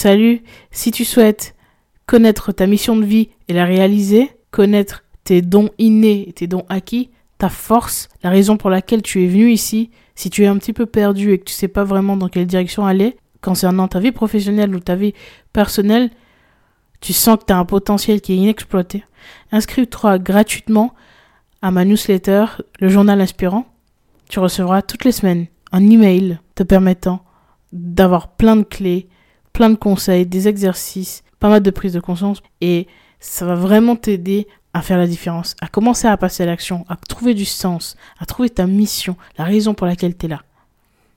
Salut, si tu souhaites connaître ta mission de vie et la réaliser, connaître tes dons innés et tes dons acquis, ta force, la raison pour laquelle tu es venu ici, si tu es un petit peu perdu et que tu sais pas vraiment dans quelle direction aller, concernant ta vie professionnelle ou ta vie personnelle, tu sens que tu as un potentiel qui est inexploité, inscris-toi gratuitement à ma newsletter, le journal inspirant. Tu recevras toutes les semaines un email te permettant d'avoir plein de clés, plein de conseils, des exercices, pas mal de prise de conscience et ça va vraiment t'aider à faire la différence, à commencer à passer à l'action, à trouver du sens, à trouver ta mission, la raison pour laquelle tu es là.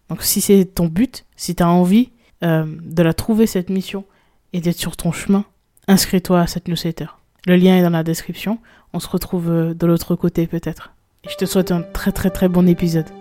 Donc si c'est ton but, si tu as envie euh, de la trouver, cette mission, et d'être sur ton chemin, inscris-toi à cette newsletter. Le lien est dans la description. On se retrouve euh, de l'autre côté peut-être. Et je te souhaite un très très très bon épisode.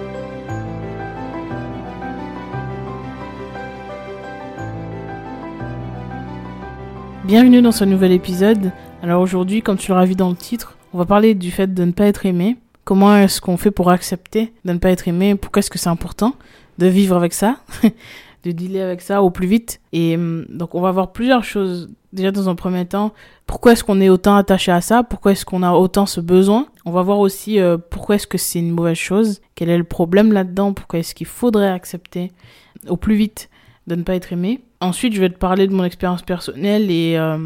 Bienvenue dans ce nouvel épisode. Alors aujourd'hui, comme tu l'auras vu dans le titre, on va parler du fait de ne pas être aimé. Comment est-ce qu'on fait pour accepter de ne pas être aimé? Pourquoi est-ce que c'est important de vivre avec ça De dealer avec ça au plus vite? Et hum, donc on va voir plusieurs choses. Déjà dans un premier temps, pourquoi est-ce qu'on est autant attaché à ça? Pourquoi est-ce qu'on a autant ce besoin? On va voir aussi euh, pourquoi est-ce que c'est une mauvaise chose? Quel est le problème là-dedans? Pourquoi est-ce qu'il faudrait accepter au plus vite? De ne pas être aimé Ensuite, je vais te parler de mon expérience personnelle et, euh,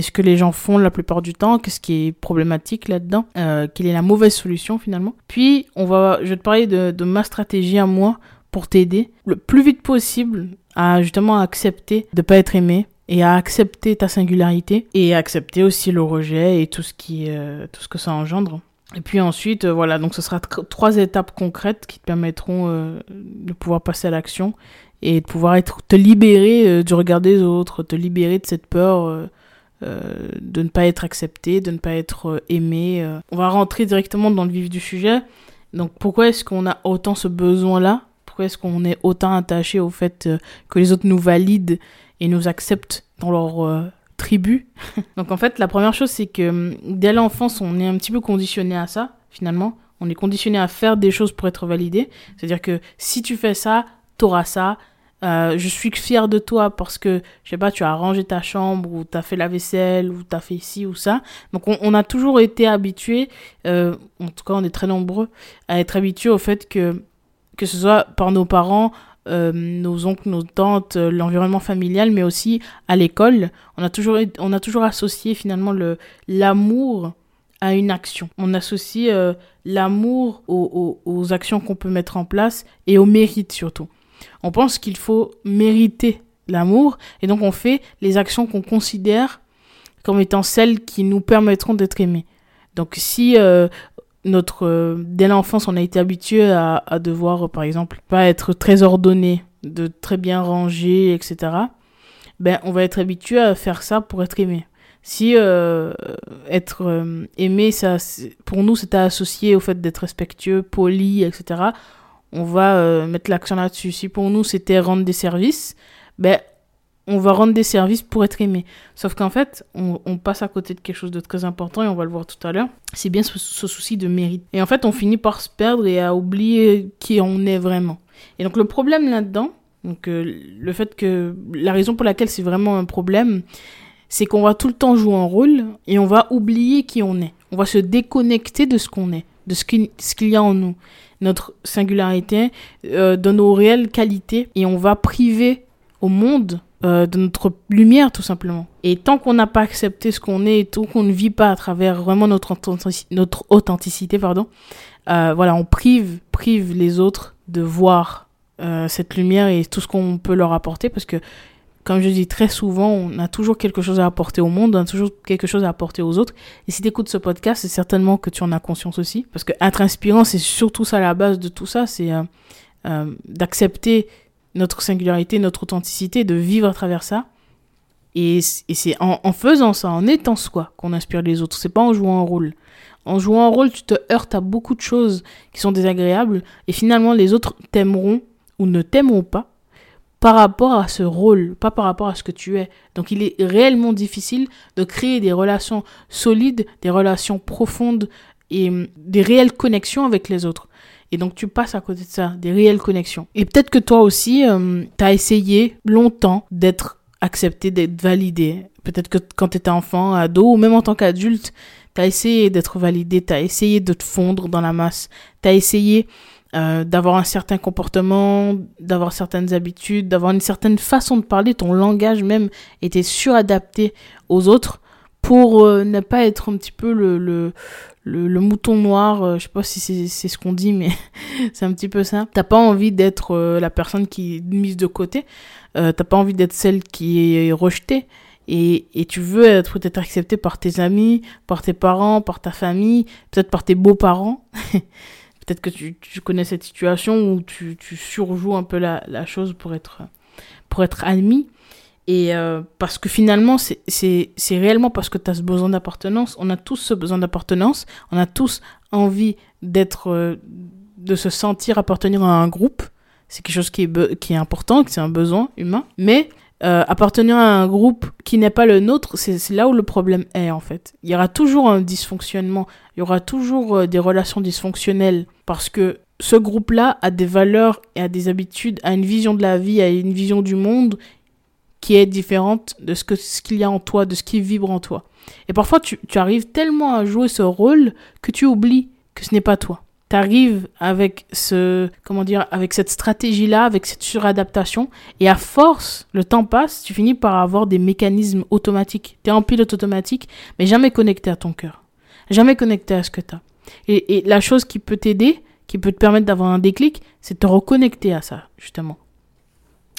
ce que les gens font la plupart du temps, qu'est-ce qui est problématique là-dedans, euh, quelle est la mauvaise solution finalement. Puis, on va, je vais te parler de, ma stratégie à moi pour t'aider le plus vite possible à justement accepter de pas être aimé et à accepter ta singularité et accepter aussi le rejet et tout ce qui, euh, tout ce que ça engendre. Et puis ensuite, euh, voilà, donc ce sera trois étapes concrètes qui te permettront de pouvoir passer à l'action et de pouvoir te libérer euh, du regard des autres, te libérer de cette peur de ne pas être accepté, de ne pas être aimé. On va rentrer directement dans le vif du sujet. Donc pourquoi est-ce qu'on a autant ce besoin-là? Pourquoi est-ce qu'on est autant attaché au fait que les autres nous valident et nous acceptent dans leur tribu? Donc en fait, la première chose, c'est que hum, dès l'enfance, on est un petit peu conditionné à ça, finalement. On est conditionné à faire des choses pour être validé. C'est-à-dire que si tu fais ça, t'auras ça. Euh, je suis fier de toi parce que, je sais pas, tu as rangé ta chambre ou tu as fait la vaisselle ou tu as fait ci ou ça. Donc on, a toujours été habitué, euh, en tout cas on est très nombreux, à être habitué au fait que, que ce soit par nos parents, euh, nos oncles, nos tantes, l'environnement familial, mais aussi à l'école. On a toujours, on a toujours associé finalement le l'amour à une action. On associe l'amour aux, actions qu'on peut mettre en place et au mérite surtout. On pense qu'il faut mériter l'amour et donc on fait les actions qu'on considère comme étant celles qui nous permettront d'être aimés. Donc si notre euh, dès l'enfance on a été habitué à, devoir par exemple pas être très ordonné de très bien ranger etc ben on va être habitué à faire ça pour être aimé si euh, être euh, aimé ça pour nous c'était associé au fait d'être respectueux poli etc on va mettre l'accent là-dessus si pour nous c'était rendre des services ben on va rendre des services pour être aimé. Sauf qu'en fait, on, passe à côté de quelque chose de très important et on va le voir tout à l'heure. C'est bien ce, souci de mérite. Et en fait, on finit par se perdre et à oublier qui on est vraiment. Et donc le problème là-dedans, donc euh, le fait que la raison pour laquelle c'est vraiment un problème, c'est qu'on va tout le temps jouer un rôle et on va oublier qui on est. On va se déconnecter de ce qu'on est, de ce qu'il y a en nous, notre singularité, euh, de nos réelles qualités et on va priver au monde euh, de notre lumière tout simplement. Et tant qu'on n'a pas accepté ce qu'on est, tant qu'on ne vit pas à travers vraiment notre, authenticité, pardon, euh, voilà, on prive, prive les autres de voir cette lumière et tout ce qu'on peut leur apporter parce que comme je dis très souvent, on a toujours quelque chose à apporter au monde, on a toujours quelque chose à apporter aux autres. Et si tu écoutes ce podcast, c'est certainement que tu en as conscience aussi. Parce que être inspirant, c'est surtout ça la base de tout ça. C'est euh, d'accepter notre singularité, notre authenticité, de vivre à travers ça. Et, c'est en, faisant ça, en étant soi, qu'on inspire les autres. C'est pas en jouant un rôle. En jouant un rôle, tu te heurtes à beaucoup de choses qui sont désagréables. Et finalement, les autres t'aimeront ou ne t'aimeront pas par rapport à ce rôle, pas par rapport à ce que tu es. Donc il est réellement difficile de créer des relations solides, des relations profondes et hum, des réelles connexions avec les autres. Et donc tu passes à côté de ça, des réelles connexions. Et peut-être que toi aussi, hum, tu as essayé longtemps d'être accepté, d'être validé. Peut-être que quand tu étais enfant, ado, ou même en tant qu'adulte, tu as essayé d'être validé, tu as essayé de te fondre dans la masse, tu as essayé euh, d'avoir un certain comportement, d'avoir certaines habitudes, d'avoir une certaine façon de parler, ton langage même était suradapté aux autres pour euh, ne pas être un petit peu le, le, le, mouton noir, euh, je sais pas si c'est ce qu'on dit, mais c'est un petit peu ça. T'as pas envie d'être la personne qui est mise de côté, t'as pas envie d'être celle qui est rejetée. Et, et tu veux être peut-être accepté par tes amis, par tes parents, par ta famille, peut-être par tes beaux-parents. Peut-être que tu, tu, connais cette situation où tu, tu surjoues un peu la, la, chose pour être, pour être admis. Et euh, parce que finalement, c'est réellement parce que tu as ce besoin d'appartenance. On a tous ce besoin d'appartenance. On a tous envie d'être, euh, de se sentir appartenir à un groupe. C'est quelque chose qui est, qui est important, c'est un besoin humain. Mais euh, appartenir à un groupe qui n'est pas le nôtre, c'est là où le problème est en fait. Il y aura toujours un dysfonctionnement, il y aura toujours euh, des relations dysfonctionnelles parce que ce groupe-là a des valeurs et a des habitudes, a une vision de la vie, a une vision du monde qui est différente de ce qu'il y a en toi, de ce qui vibre en toi. Et parfois tu arrives tellement à jouer ce rôle que tu oublies que ce n'est pas toi t'arrives avec ce, comment dire, avec cette stratégie-là, avec cette suradaptation, et à force, le temps passe, tu finis par avoir des mécanismes automatiques. T'es en pilote automatique, mais jamais connecté à ton cœur. Jamais connecté à ce que t'as. Et, et la chose qui peut t'aider, qui peut te permettre d'avoir un déclic, c'est de te reconnecter à ça, justement.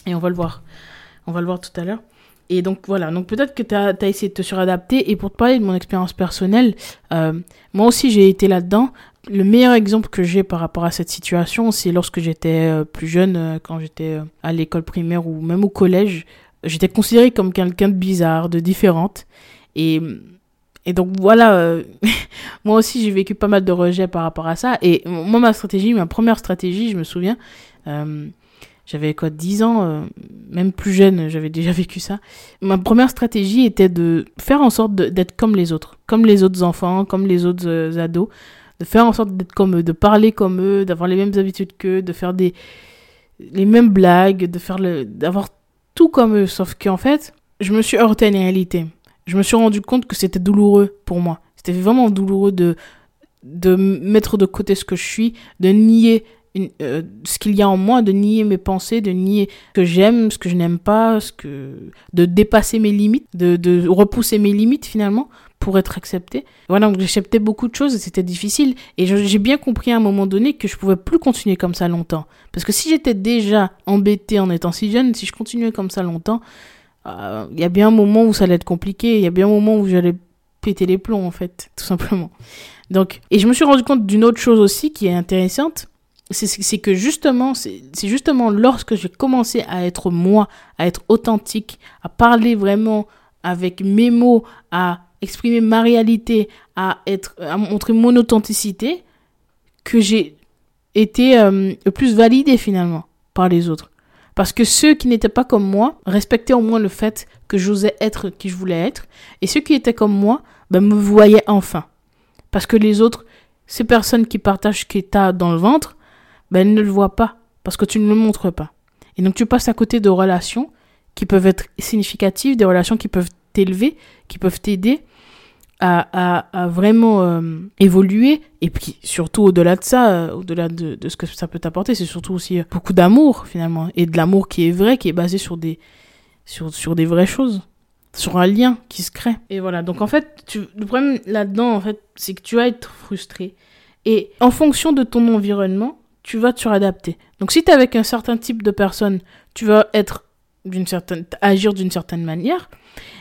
Et on va le voir. On va le voir tout à l'heure. Et donc voilà, donc peut-être que tu as, essayé de te suradapter. Et pour te parler de mon expérience personnelle, euh, moi aussi j'ai été là-dedans. Le meilleur exemple que j'ai par rapport à cette situation, c'est lorsque j'étais euh, plus jeune, euh, quand j'étais euh, à l'école primaire ou même au collège, j'étais considérée comme quelqu'un de bizarre, de différente. Et, et donc voilà, moi aussi j'ai vécu pas mal de rejets par rapport à ça. Et moi, ma stratégie, ma première stratégie, je me souviens, j'avais quoi, 10 ans, même plus jeune, j'avais déjà vécu ça. Ma première stratégie était de faire en sorte d'être comme les autres, comme les autres enfants, comme les autres ados de faire en sorte d'être comme eux, de parler comme eux, d'avoir les mêmes habitudes qu'eux, de faire des les mêmes blagues, de faire le d'avoir tout comme eux. Sauf qu'en fait, je me suis heurté à une réalité. Je me suis rendu compte que c'était douloureux pour moi. C'était vraiment douloureux de de mettre de côté ce que je suis, de nier euh, ce qu'il y a en moi, de nier mes pensées, de nier ce que j'aime, ce que je n'aime pas, ce que de dépasser mes limites, de, de repousser mes limites finalement pour être accepté. Voilà, donc j'acceptais beaucoup de choses et c'était difficile. Et j'ai bien compris à un moment donné que je pouvais plus continuer comme ça longtemps. Parce que si j'étais déjà embêté en étant si jeune, si je continuais comme ça longtemps, euh, il y a bien un moment où ça allait être compliqué. Il y a bien un moment où j'allais péter les plombs, en fait, tout simplement. Donc, et je me suis rendu compte d'une autre chose aussi qui est intéressante. C'est que justement, c'est justement lorsque j'ai commencé à être moi, à être authentique, à parler vraiment avec mes mots, à exprimer ma réalité, à être, à montrer mon authenticité, que j'ai été euh, le plus validé finalement par les autres. Parce que ceux qui n'étaient pas comme moi respectaient au moins le fait que j'osais être qui je voulais être. Et ceux qui étaient comme moi ben, me voyaient enfin. Parce que les autres, ces personnes qui partagent ce qui est dans le ventre, ben, elles ne le voient pas. Parce que tu ne le montres pas. Et donc tu passes à côté de relations qui peuvent être significatives, des relations qui peuvent t'élever, qui peuvent t'aider à, à, vraiment euh, évoluer. Et puis surtout au-delà de ça, euh, au-delà de, ce que ça peut t'apporter, c'est surtout aussi euh, beaucoup d'amour finalement. Et de l'amour qui est vrai, qui est basé sur des, sur, sur des vraies choses. Sur un lien qui se crée. Et voilà. Donc en fait, tu, le problème là-dedans, en fait, c'est que tu vas être frustré. Et en fonction de ton environnement, tu vas te suradapter. Donc si tu es avec un certain type de personne, tu vas être d'une certaine, agir d'une certaine manière.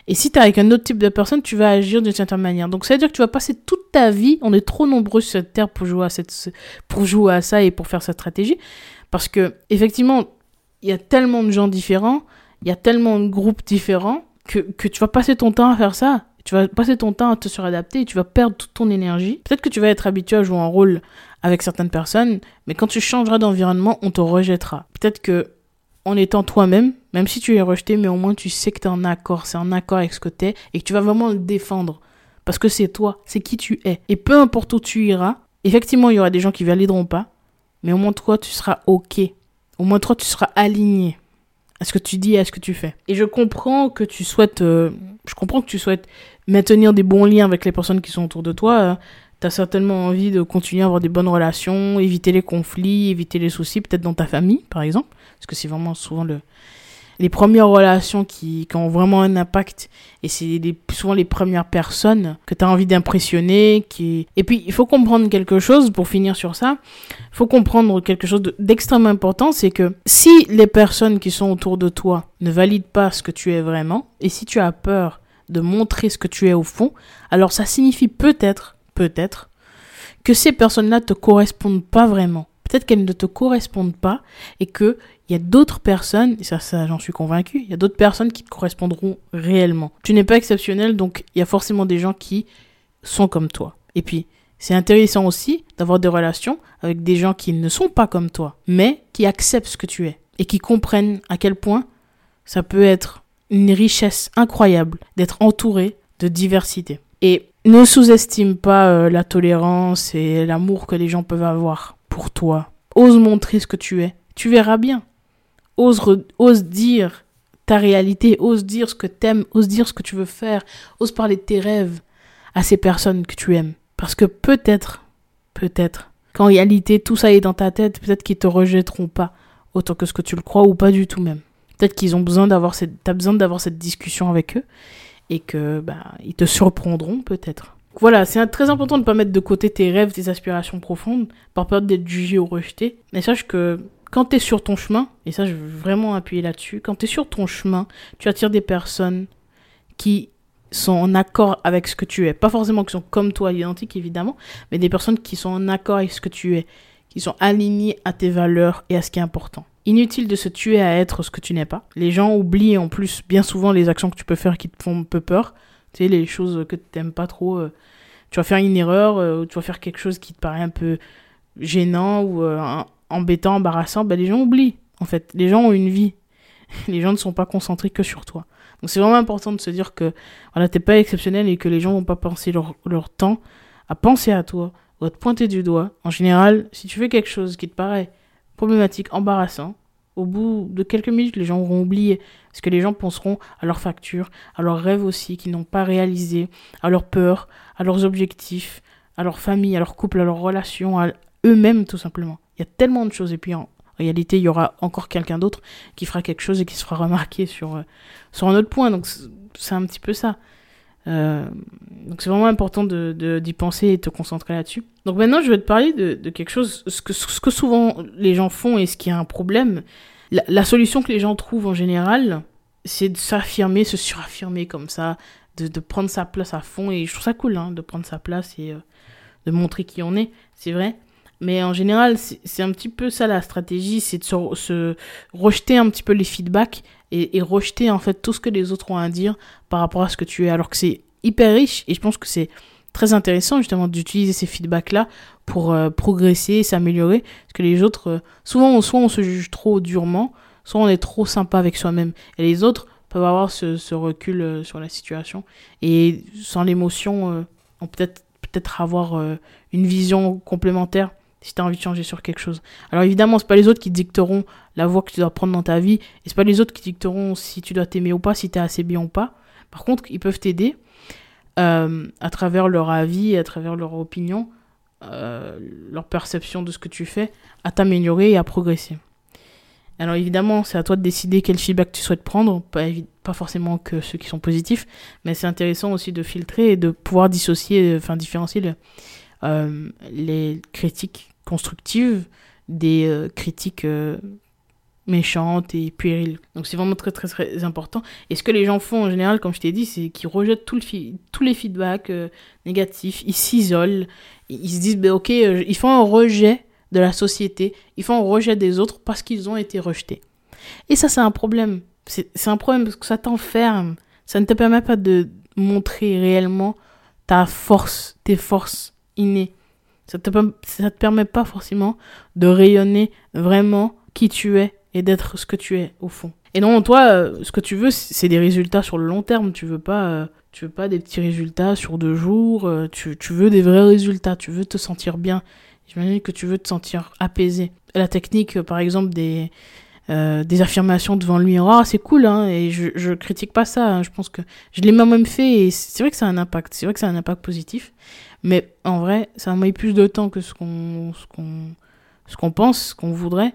Et si tu es avec un autre type de personne, tu vas agir d'une certaine manière. Donc ça veut dire que tu vas passer toute ta vie, on est trop nombreux sur cette terre pour jouer à, cette, pour jouer à ça et pour faire cette stratégie, Parce que, effectivement, il y a tellement de gens différents, il y a tellement de groupes différents que, que tu vas passer ton temps à faire ça. Tu vas passer ton temps à te suradapter et tu vas perdre toute ton énergie. Peut-être que tu vas être habitué à jouer un rôle avec certaines personnes, mais quand tu changeras d'environnement, on te rejettera. Peut-être que en étant toi-même, même si tu es rejeté, mais au moins tu sais que tu es en accord, c'est en accord avec ce que tu es et que tu vas vraiment le défendre. Parce que c'est toi, c'est qui tu es. Et peu importe où tu iras, effectivement, il y aura des gens qui valideront pas, mais au moins toi, tu seras OK. Au moins toi, tu seras aligné à ce que tu dis et à ce que tu fais. Et je comprends que tu souhaites, euh, je comprends que tu souhaites maintenir des bons liens avec les personnes qui sont autour de toi. Euh, tu as certainement envie de continuer à avoir des bonnes relations, éviter les conflits, éviter les soucis, peut-être dans ta famille, par exemple. Parce que c'est vraiment souvent le, les premières relations qui, qui, ont vraiment un impact et c'est souvent les premières personnes que tu as envie d'impressionner qui et puis il faut comprendre quelque chose pour finir sur ça il faut comprendre quelque chose d'extrêmement important c'est que si les personnes qui sont autour de toi ne valident pas ce que tu es vraiment et si tu as peur de montrer ce que tu es au fond alors ça signifie peut-être peut-être que ces personnes-là te correspondent pas vraiment peut-être qu'elles ne te correspondent pas et que il y a d'autres personnes, et ça, ça j'en suis convaincu, il y a d'autres personnes qui te correspondront réellement. Tu n'es pas exceptionnel, donc il y a forcément des gens qui sont comme toi. Et puis, c'est intéressant aussi d'avoir des relations avec des gens qui ne sont pas comme toi, mais qui acceptent ce que tu es et qui comprennent à quel point ça peut être une richesse incroyable d'être entouré de diversité. Et ne sous-estime pas euh, la tolérance et l'amour que les gens peuvent avoir toi. Ose montrer ce que tu es. Tu verras bien ose, ose dire ta réalité, ose dire ce que t'aimes, ose dire ce que tu veux faire, ose parler de tes rêves à ces personnes que tu aimes. Parce que peut-être, peut-être, qu'en réalité tout ça est dans ta tête, peut-être qu'ils te rejetteront pas autant que ce que tu le crois ou pas du tout même. Peut-être qu'ils ont besoin d'avoir cette, t'as besoin d'avoir cette discussion avec eux et que bah ils te surprendront peut-être. Voilà, c'est très important de ne pas mettre de côté tes rêves, tes aspirations profondes, par peur d'être jugé ou rejeté. Mais sache que quand tu es sur ton chemin, et ça je veux vraiment appuyer là-dessus, quand tu es sur ton chemin, tu attires des personnes qui sont en accord avec ce que tu es. Pas forcément qui sont comme toi, identiques évidemment, mais des personnes qui sont en accord avec ce que tu es, qui sont alignées à tes valeurs et à ce qui est important. Inutile de se tuer à être ce que tu n'es pas. Les gens oublient en plus bien souvent les actions que tu peux faire qui te font un peu peur. Tu sais, les choses que tu n'aimes pas trop. Euh, tu vas faire une erreur, euh, tu vas faire quelque chose qui te paraît un peu gênant ou euh, embêtant, embarrassant, ben les gens oublient. En fait, les gens ont une vie. Les gens ne sont pas concentrés que sur toi. Donc c'est vraiment important de se dire que voilà, t'es pas exceptionnel et que les gens vont pas penser leur, leur temps à penser à toi ou à te pointer du doigt. En général, si tu fais quelque chose qui te paraît problématique, embarrassant, au bout de quelques minutes, les gens auront oublié. Parce que les gens penseront à leurs factures, à leurs rêves aussi qu'ils n'ont pas réalisés, à leurs peurs, à leurs objectifs, à leur famille, à leur couple, à leurs relations, à eux-mêmes tout simplement. Il y a tellement de choses. Et puis en réalité, il y aura encore quelqu'un d'autre qui fera quelque chose et qui se fera remarquer sur, euh, sur un autre point. Donc c'est un petit peu ça. Euh, donc c'est vraiment important de, d'y penser et de te concentrer là-dessus. Donc maintenant, je vais te parler de, de quelque chose, ce que, ce que souvent les gens font et ce qui est un problème. La, la solution que les gens trouvent en général, c'est de s'affirmer, se suraffirmer comme ça, de, de, prendre sa place à fond. Et je trouve ça cool hein, de prendre sa place et euh, de montrer qui on est, c'est vrai. Mais en général, c'est un petit peu ça la stratégie, c'est de se, rejeter un petit peu les feedbacks et, rejeter en fait tout ce que les autres ont à dire par rapport à ce que tu es. Alors que c'est hyper riche et je pense que c'est très intéressant justement d'utiliser ces feedbacks-là pour euh, progresser, s'améliorer. Parce que les autres, euh, souvent, soit on se juge trop durement, soit on est trop sympa avec soi-même. Et les autres peuvent avoir ce, recul euh, sur la situation. Et sans l'émotion, on peut-être peut-être avoir une vision complémentaire si tu as envie de changer sur quelque chose. Alors évidemment, c'est pas les autres qui dicteront la voie que tu dois prendre dans ta vie, et c'est pas les autres qui dicteront si tu dois t'aimer ou pas, si tu es assez bien ou pas. Par contre, ils peuvent t'aider euh, à travers leur avis, à travers leur opinion, euh, leur perception de ce que tu fais, à t'améliorer et à progresser. Alors évidemment, c'est à toi de décider quel feedback tu souhaites prendre, pas, forcément que ceux qui sont positifs, mais c'est intéressant aussi de filtrer et de pouvoir dissocier, enfin différencier euh, les critiques constructives des euh, critiques euh, méchantes et puériles. Donc c'est vraiment très, très très important. Et ce que les gens font en général, comme je t'ai dit, c'est qu'ils rejettent tout le tous les feedbacks négatifs, ils s'isolent, ils se disent, bah, ok, ils font un rejet de la société, ils font rejet des autres parce qu'ils ont été rejetés. Et ça, c'est un problème. C'est un problème parce que ça t'enferme. Ça ne te permet pas de montrer réellement ta force, tes forces innées. Ça te, ça te permet pas forcément de rayonner vraiment qui tu es et d'être ce que tu es au fond. Et non, toi, euh, ce que tu veux, c'est des résultats sur le long terme. Tu veux pas, euh, tu veux pas des petits résultats sur deux jours. Euh, tu, tu veux des vrais résultats. Tu veux te sentir bien. J'imagine que tu veux te sentir apaisé. La technique, par exemple, des, des affirmations devant le miroir, c'est cool, hein, et je, je critique pas ça. Hein. je pense que je l'ai moi-même fait et c'est vrai que ça a un impact. C'est vrai que ça a un impact positif. Mais en vrai, ça m'a mis plus de temps que ce qu'on, pense, ce qu'on voudrait.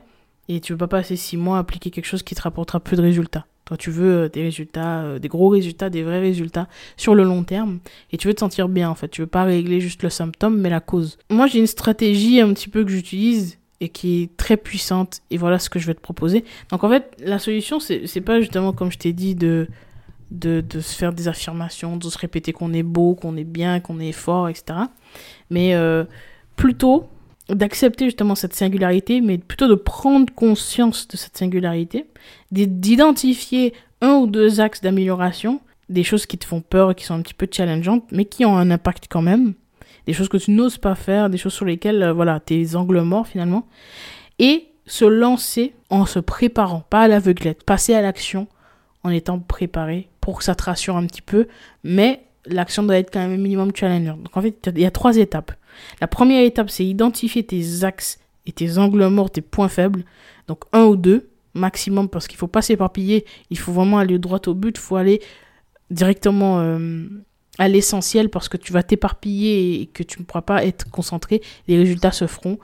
Et tu veux pas passer six mois à appliquer quelque chose qui te rapportera peu de résultats. Toi, tu veux euh, des résultats, euh, des gros résultats, des vrais résultats sur le long terme. Et tu veux te sentir bien, en fait. Tu veux pas régler juste le symptôme, mais la cause. Moi, j'ai une stratégie un petit peu que j'utilise et qui est très puissante. Et voilà ce que je vais te proposer. Donc, en fait, la solution, c'est pas justement, comme je t'ai dit, de, de, se faire des affirmations, de se répéter qu'on est beau, qu'on est bien, qu'on est fort, etc. Mais euh, plutôt d'accepter justement cette singularité, mais plutôt de prendre conscience de cette singularité, d'identifier un ou deux axes d'amélioration, des choses qui te font peur, qui sont un petit peu challengeantes, mais qui ont un impact quand même, des choses que tu n'oses pas faire, des choses sur lesquelles, euh, voilà, tes angles morts finalement, et se lancer en se préparant, pas à l'aveuglette, passer à l'action en étant préparé pour que ça te rassure un petit peu, mais l'action doit être quand même minimum challenger. Donc en fait, il y a trois étapes. La première étape, c'est identifier tes axes et tes angles morts, tes points faibles. Donc un ou deux maximum parce qu'il faut pas s'éparpiller. Il faut vraiment aller droit au but. Il faut aller directement euh, à l'essentiel parce que tu vas t'éparpiller et que tu ne pourras pas être concentré. Les résultats se feront,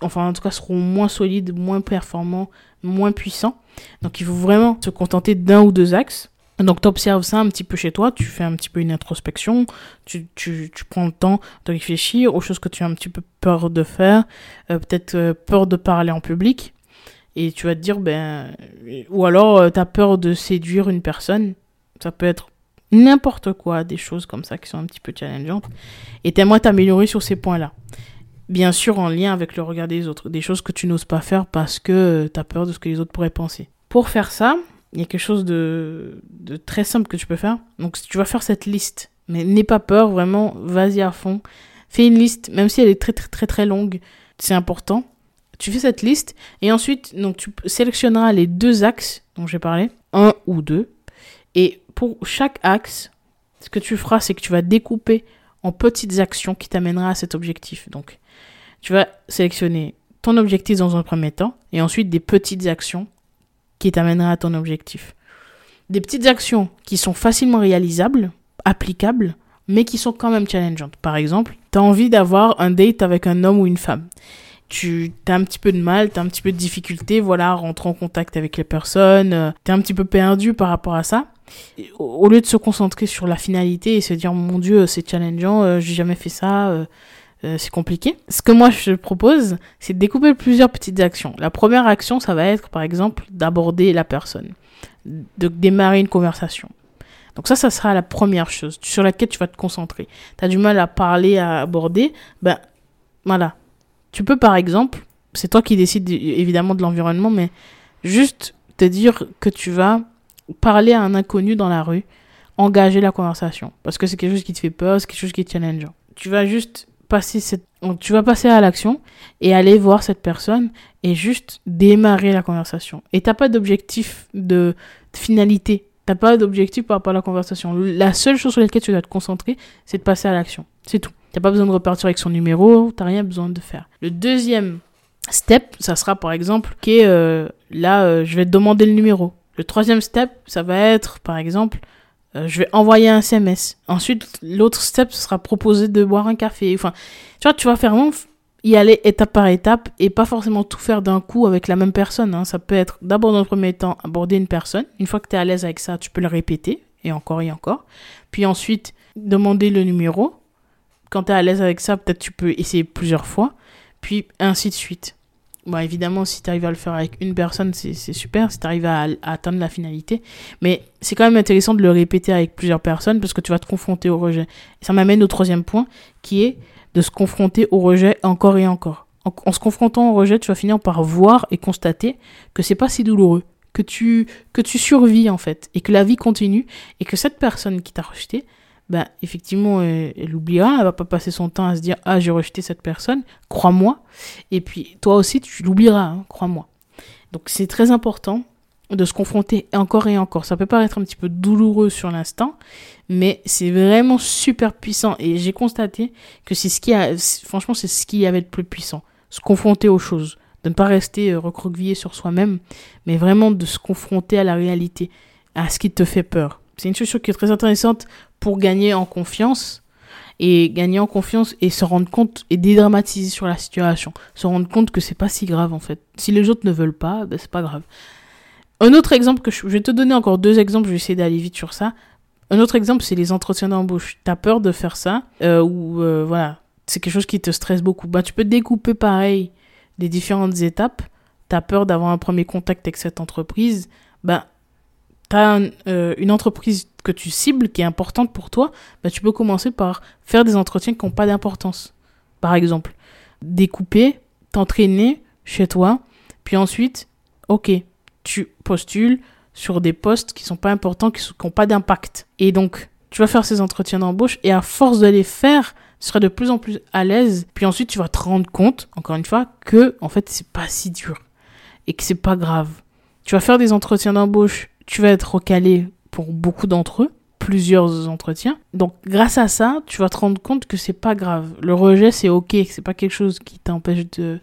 enfin en tout cas seront moins solides, moins performants, moins puissants. Donc il faut vraiment se contenter d'un ou deux axes. Donc tu observes ça un petit peu chez toi, tu fais un petit peu une introspection, tu, tu, tu prends le temps de réfléchir aux choses que tu as un petit peu peur de faire, euh, peut-être euh, peur de parler en public, et tu vas te dire, ben, ou alors euh, tu as peur de séduire une personne, ça peut être n'importe quoi, des choses comme ça qui sont un petit peu challengeantes, et t'aimerais t'améliorer sur ces points-là. Bien sûr en lien avec le regard des autres, des choses que tu n'oses pas faire parce que tu as peur de ce que les autres pourraient penser. Pour faire ça, il y a quelque chose de, de très simple que tu peux faire. Donc, tu vas faire cette liste, mais n'aie pas peur, vraiment, vas-y à fond. Fais une liste, même si elle est très très très très longue, c'est important. Tu fais cette liste et ensuite, donc tu sélectionneras les deux axes dont j'ai parlé, un ou deux. Et pour chaque axe, ce que tu feras, c'est que tu vas découper en petites actions qui t'amènera à cet objectif. Donc, tu vas sélectionner ton objectif dans un premier temps et ensuite des petites actions qui t'amènera à ton objectif. Des petites actions qui sont facilement réalisables, applicables, mais qui sont quand même challengeantes. Par exemple, tu as envie d'avoir un date avec un homme ou une femme. Tu as un petit peu de mal, tu as un petit peu de difficulté, voilà, à rentrer en contact avec les personnes, euh, tu es un petit peu perdu par rapport à ça. Au lieu de se concentrer sur la finalité et se dire mon dieu c'est challengeant, euh, j'ai jamais fait ça, euh, euh, c'est compliqué. Ce que moi je propose, c'est de découper plusieurs petites actions. La première action, ça va être par exemple d'aborder la personne, de démarrer une conversation. Donc ça, ça sera la première chose sur laquelle tu vas te concentrer. Tu as du mal à parler, à aborder, ben voilà. Tu peux par exemple, c'est toi qui décides évidemment de l'environnement, mais juste te dire que tu vas parler à un inconnu dans la rue, engager la conversation. Parce que c'est quelque chose qui te fait peur, c'est quelque chose qui est challengeant. Tu vas juste passer cette... tu vas passer à l'action et aller voir cette personne et juste démarrer la conversation. Et t'as pas d'objectif de, finalité. T'as pas d'objectif par rapport à la conversation. La seule chose sur laquelle tu dois te concentrer, c'est de passer à l'action. C'est tout. T'as pas besoin de repartir avec son numéro, t'as rien besoin de faire. Le deuxième step, ça sera par exemple, ok, euh, là, euh, je vais te demander le numéro. Le troisième step, ça va être, par exemple, euh, je vais envoyer un SMS. Ensuite, l'autre step sera proposer de boire un café. Enfin, tu vois, tu vas faire vraiment y aller étape par étape et pas forcément tout faire d'un coup avec la même personne. Hein. Ça peut être d'abord dans le premier temps aborder une personne. Une fois que tu es à l'aise avec ça, tu peux le répéter et encore et encore. Puis ensuite, demander le numéro. Quand tu es à l'aise avec ça, peut-être tu peux essayer plusieurs fois. Puis ainsi de suite. Bon, évidemment, si tu arrives à le faire avec une personne, c'est super, si tu arrives à, atteindre la finalité. Mais c'est quand même intéressant de le répéter avec plusieurs personnes parce que tu vas te confronter au rejet. Et ça m'amène au troisième point qui est de se confronter au rejet encore et encore. En, se confrontant au rejet, tu vas finir par voir et constater que c'est pas si douloureux, que tu, que tu survis en fait, et que la vie continue, et que cette personne qui t'a rejeté, ben, effectivement, elle, elle, oubliera, elle va pas passer son temps à se dire Ah, j'ai rejeté cette personne, crois-moi. Et puis, toi aussi, tu l'oublieras, hein, crois-moi. Donc, c'est très important de se confronter encore et encore. Ça peut paraître un petit peu douloureux sur l'instant, mais c'est vraiment super puissant. Et j'ai constaté que c'est ce qui a, franchement, c'est ce qui avait le plus puissant. Se confronter aux choses. De ne pas rester euh, recroquevillé sur soi-même, mais vraiment de se confronter à la réalité, à ce qui te fait peur. C'est une chose qui est très intéressante pour gagner en confiance et gagner en confiance et se rendre compte et dédramatiser sur la situation, se rendre compte que c'est pas si grave en fait. Si les autres ne veulent pas, ben c'est pas grave. Un autre exemple que je, vais te donner encore deux exemples, je vais essayer d'aller vite sur ça. Un autre exemple, c'est les entretiens d'embauche. T'as peur de faire ça euh, ou euh, voilà, c'est quelque chose qui te stresse beaucoup. Bah tu peux découper pareil les différentes étapes. T'as peur d'avoir un premier contact avec cette entreprise. Ben tu euh, une entreprise que tu cibles qui est importante pour toi, bah, tu peux commencer par faire des entretiens qui n'ont pas d'importance. Par exemple, découper, t'entraîner chez toi, puis ensuite, ok, tu postules sur des postes qui sont pas importants, qui n'ont pas d'impact. Et donc, tu vas faire ces entretiens d'embauche et à force de les faire, tu seras de plus en plus à l'aise. Puis ensuite, tu vas te rendre compte, encore une fois, que en fait, c'est pas si dur et que c'est pas grave. Tu vas faire des entretiens d'embauche tu vas être recalé pour beaucoup d'entre eux, plusieurs entretiens. Donc grâce à ça, tu vas te rendre compte que c'est pas grave. Le rejet c'est ok, c'est pas quelque chose qui t'empêche de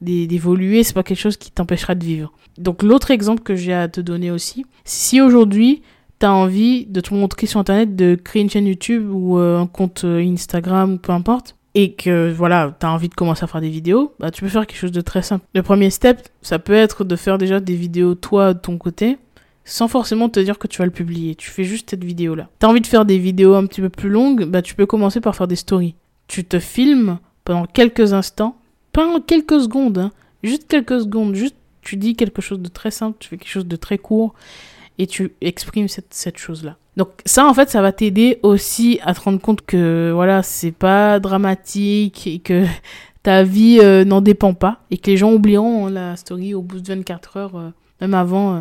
d'évoluer, c'est pas quelque chose qui t'empêchera de vivre. Donc l'autre exemple que j'ai à te donner aussi, si aujourd'hui tu as envie de te montrer sur internet, de créer une chaîne YouTube ou euh, un compte euh, Instagram peu importe, et que voilà, tu as envie de commencer à faire des vidéos, bah tu peux faire quelque chose de très simple. Le premier step, ça peut être de faire déjà des vidéos toi de ton côté, sans forcément te dire que tu vas le publier. Tu fais juste cette vidéo-là. T'as envie de faire des vidéos un petit peu plus longues, bah tu peux commencer par faire des stories. Tu te filmes pendant quelques instants, pas quelques secondes, hein, juste quelques secondes, juste tu dis quelque chose de très simple, tu fais quelque chose de très court et tu exprimes cette, cette chose-là. Donc ça, en fait, ça va t'aider aussi à te rendre compte que voilà, c'est pas dramatique et que ta vie euh, n'en dépend pas et que les gens oublieront hein, la story au bout de 24 heures, euh, même avant. Euh,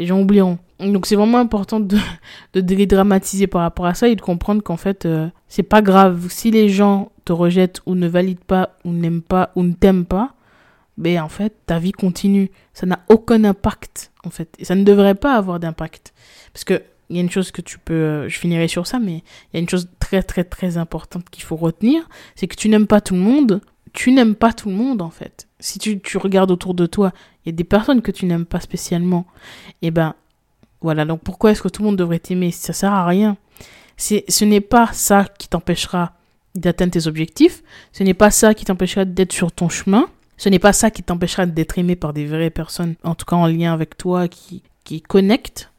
les gens oublieront. Donc c'est vraiment important de, de dédramatiser par rapport à ça et de comprendre qu'en fait, euh, c'est pas grave. Si les gens te rejettent ou ne valident pas ou n'aiment pas ou ne t'aiment pas, ben en fait, ta vie continue. Ça n'a aucun impact, en fait. Et ça ne devrait pas avoir d'impact. Parce que il y a une chose que tu peux, euh, je finirai sur ça, mais il y a une chose très très très importante qu'il faut retenir, c'est que tu n'aimes pas tout le monde, tu n'aimes pas tout le monde en fait. Si tu, tu regardes autour de toi, il y a des personnes que tu n'aimes pas spécialement. Et eh ben voilà, donc pourquoi est-ce que tout le monde devrait t'aimer? Ça sert à rien. Ce n'est pas ça qui t'empêchera d'atteindre tes objectifs. Ce n'est pas ça qui t'empêchera d'être sur ton chemin. Ce n'est pas ça qui t'empêchera d'être aimé par des vraies personnes, en tout cas en lien avec toi, qui, qui connectent.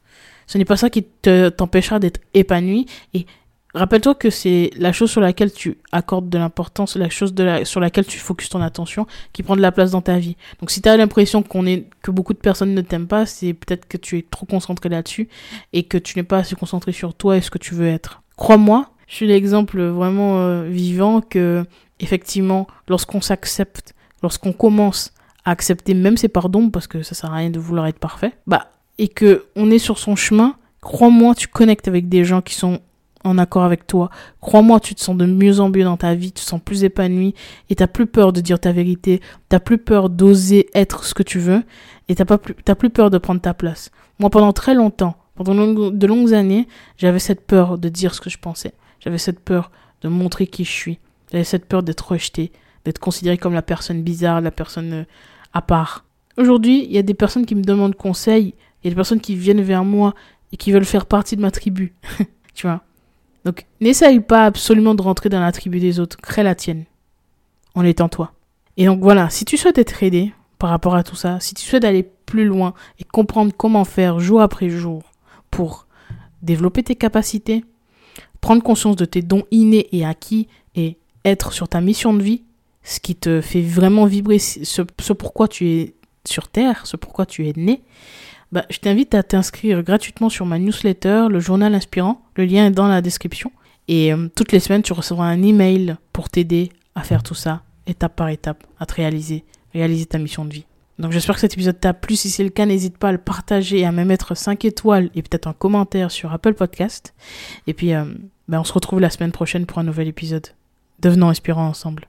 Ce n'est pas ça qui te, t'empêchera d'être épanoui. Et Rappelle-toi que c'est la chose sur laquelle tu accordes de l'importance, la chose sur laquelle tu focuses ton attention, qui prend de la place dans ta vie. Donc si tu as l'impression qu'on est, que beaucoup de personnes ne t'aiment pas, c'est peut-être que tu es trop concentré là-dessus et que tu n'es pas assez concentré sur toi et ce que tu veux être. Crois-moi, je suis l'exemple vraiment euh, vivant que, effectivement, lorsqu'on s'accepte, lorsqu'on commence à accepter même ses pardons, parce que ça sert à rien de vouloir être parfait, bah, et que on est sur son chemin, crois-moi, tu connectes avec des gens qui sont en accord avec toi. Crois-moi, tu te sens de mieux en mieux dans ta vie, tu te sens plus épanoui et t'as plus peur de dire ta vérité, t'as plus peur d'oser être ce que tu veux et t'as pas plus, t'as plus peur de prendre ta place. Moi, pendant très longtemps, pendant de longues années, j'avais cette peur de dire ce que je pensais. J'avais cette peur de montrer qui je suis. J'avais cette peur d'être rejeté, d'être considéré comme la personne bizarre, la personne euh, à part. Aujourd'hui, il y a des personnes qui me demandent conseil, il y a des personnes qui viennent vers moi et qui veulent faire partie de ma tribu. tu vois? Donc, n'essaye pas absolument de rentrer dans la tribu des autres. Crée la tienne. En étant toi. Et donc voilà, si tu souhaites être aidé par rapport à tout ça, si tu souhaites aller plus loin et comprendre comment faire jour après jour pour développer tes capacités, prendre conscience de tes dons innés et acquis et être sur ta mission de vie, ce qui te fait vraiment vibrer, ce, ce pourquoi tu es sur Terre, ce pourquoi tu es né, bah, je t'invite à t'inscrire gratuitement sur ma newsletter, le journal inspirant. Le lien est dans la description. Et euh, toutes les semaines, tu recevras un email pour t'aider à faire tout ça étape par étape, à te réaliser, réaliser ta mission de vie. Donc j'espère que cet épisode t'a plu. Si c'est le cas, n'hésite pas à le partager et à me mettre 5 étoiles et peut-être un commentaire sur Apple Podcast. Et puis, euh, ben on se retrouve la semaine prochaine pour un nouvel épisode. Devenons inspirants ensemble.